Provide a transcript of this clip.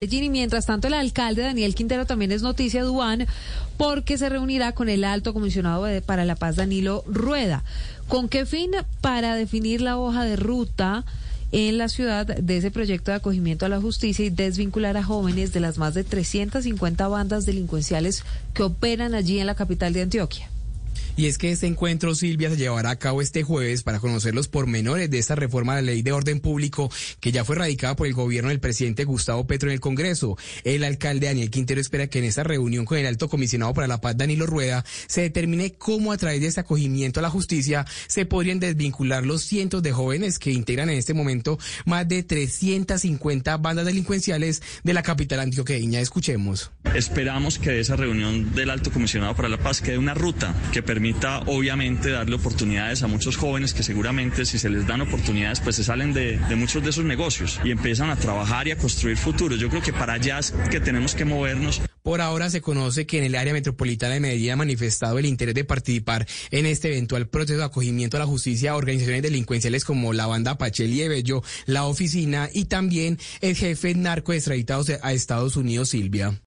Y mientras tanto, el alcalde Daniel Quintero también es noticia, Duan, porque se reunirá con el alto comisionado para la paz, Danilo Rueda. ¿Con qué fin? Para definir la hoja de ruta en la ciudad de ese proyecto de acogimiento a la justicia y desvincular a jóvenes de las más de 350 bandas delincuenciales que operan allí en la capital de Antioquia. Y es que este encuentro, Silvia, se llevará a cabo este jueves para conocer los pormenores de esta reforma de la ley de orden público que ya fue radicada por el gobierno del presidente Gustavo Petro en el Congreso. El alcalde Daniel Quintero espera que en esta reunión con el alto comisionado para la paz, Danilo Rueda, se determine cómo a través de este acogimiento a la justicia se podrían desvincular los cientos de jóvenes que integran en este momento más de 350 bandas delincuenciales de la capital antioqueña. Escuchemos. Esperamos que de esa reunión del alto comisionado para la paz quede una ruta que permita obviamente darle oportunidades a muchos jóvenes que seguramente si se les dan oportunidades pues se salen de, muchos de esos negocios y empiezan a trabajar y a construir futuros. Yo creo que para allá es que tenemos que movernos. Por ahora se conoce que en el área metropolitana de Medellín ha manifestado el interés de participar en este eventual proceso de acogimiento a la justicia a organizaciones delincuenciales como la banda Pacheli de Bello, la oficina y también el jefe narco extraditado a Estados Unidos, Silvia.